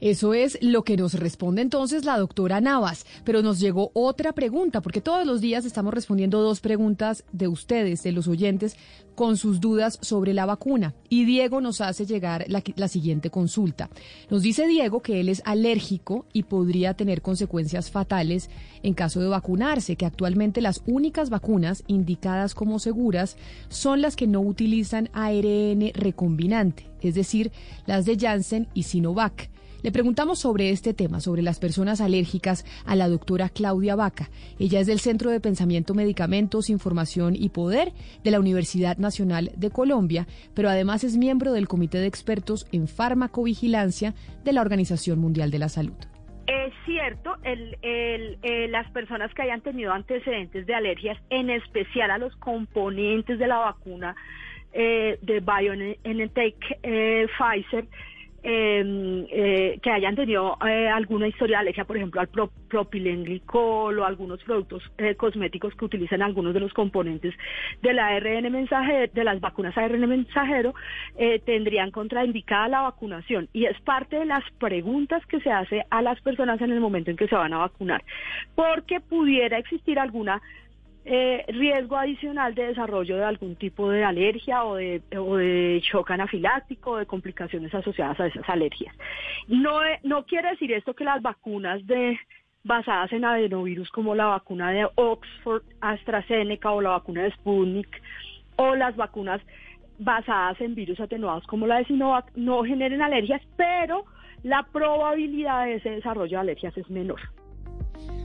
Eso es lo que nos responde entonces la doctora Navas. Pero nos llegó otra pregunta, porque todos los días estamos respondiendo dos preguntas de ustedes, de los oyentes, con sus dudas sobre la vacuna. Y Diego nos hace llegar la, siguiente consulta. Nos dice Diego que él es alérgico y podría tener consecuencias fatales en caso de vacunarse, que actualmente las únicas vacunas indicadas como seguras son las que no utilizan ARN recombinante, es decir, las de Janssen y Sinovac. Le preguntamos sobre este tema, sobre las personas alérgicas, a la doctora Claudia Vaca. Ella es del Centro de Pensamiento, Medicamentos, Información y Poder de la Universidad Nacional de Colombia, pero además es miembro del Comité de Expertos en Farmacovigilancia de la Organización Mundial de la Salud. Es cierto, el, eh, las personas que hayan tenido antecedentes de alergias, en especial a los componentes de la vacuna eh, de BioNTech eh, Pfizer, eh, eh, que hayan tenido eh, alguna historia de alergia, por ejemplo, al pro, propilenglicol o algunos productos eh, cosméticos que utilizan algunos de los componentes de ARN mensajero, de las vacunas ARN mensajero, eh, tendrían contraindicada la vacunación. Y es parte de las preguntas que se hace a las personas en el momento en que se van a vacunar, porque pudiera existir alguna eh, riesgo adicional de desarrollo de algún tipo de alergia o de, o de shock anafiláctico o de complicaciones asociadas a esas alergias. No, no quiere decir esto que las vacunas de basadas en adenovirus como la vacuna de Oxford, AstraZeneca o la vacuna de Sputnik o las vacunas basadas en virus atenuados como la de Sinovac no generen alergias, pero la probabilidad de ese desarrollo de alergias es menor.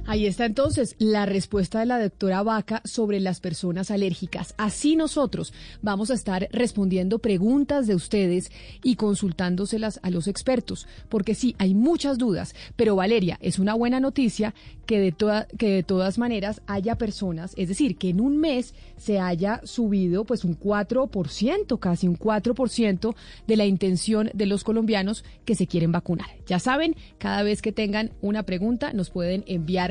Ahí está entonces la respuesta de la doctora Vaca sobre las personas alérgicas. Así nosotros vamos a estar respondiendo preguntas de ustedes y consultándoselas a los expertos, porque sí, hay muchas dudas, pero Valeria, es una buena noticia que de, que de todas maneras haya personas, es decir, que en un mes se haya subido pues un 4%, casi un 4% de la intención de los colombianos que se quieren vacunar. Ya saben, cada vez que tengan una pregunta nos pueden enviar